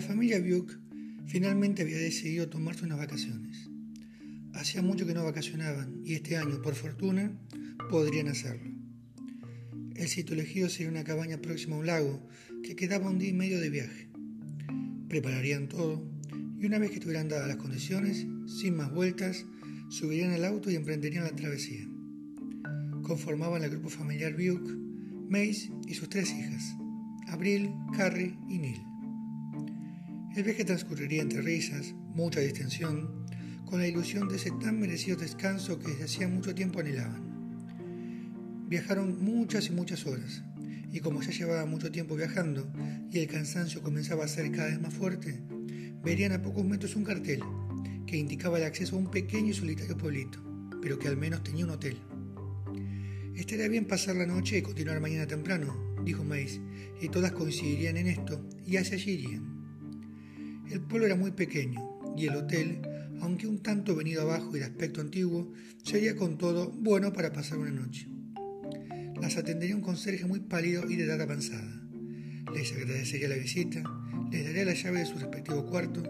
familia Buick finalmente había decidido tomarse unas vacaciones. Hacía mucho que no vacacionaban y este año, por fortuna, podrían hacerlo. El sitio elegido sería una cabaña próxima a un lago que quedaba un día y medio de viaje. Prepararían todo y una vez que estuvieran dadas las condiciones, sin más vueltas, subirían al auto y emprenderían la travesía. Conformaban el grupo familiar Buick, Mace y sus tres hijas, Abril, Carrie y Neil. El viaje transcurriría entre risas, mucha distensión, con la ilusión de ese tan merecido descanso que desde hacía mucho tiempo anhelaban. Viajaron muchas y muchas horas, y como ya llevaba mucho tiempo viajando y el cansancio comenzaba a ser cada vez más fuerte, verían a pocos metros un cartel que indicaba el acceso a un pequeño y solitario pueblito, pero que al menos tenía un hotel. Estaría bien pasar la noche y continuar mañana temprano, dijo Mace, y todas coincidirían en esto, y hacia allí irían. El pueblo era muy pequeño y el hotel, aunque un tanto venido abajo y de aspecto antiguo, sería con todo bueno para pasar una noche. Las atendería un conserje muy pálido y de edad avanzada. Les agradecería la visita, les daría la llave de su respectivo cuarto,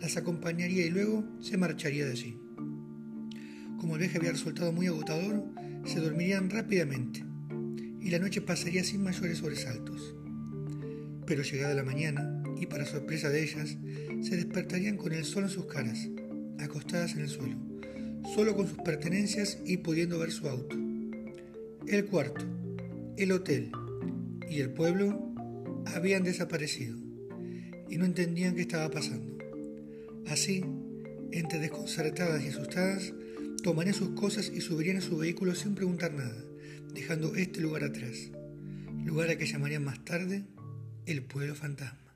las acompañaría y luego se marcharía de allí. Como el viaje había resultado muy agotador, se dormirían rápidamente y la noche pasaría sin mayores sobresaltos. Pero llegada la mañana, y para sorpresa de ellas, se despertarían con el sol en sus caras, acostadas en el suelo, solo con sus pertenencias y pudiendo ver su auto. El cuarto, el hotel y el pueblo habían desaparecido y no entendían qué estaba pasando. Así, entre desconcertadas y asustadas, tomarían sus cosas y subirían a su vehículo sin preguntar nada, dejando este lugar atrás, lugar a que llamarían más tarde el pueblo fantasma.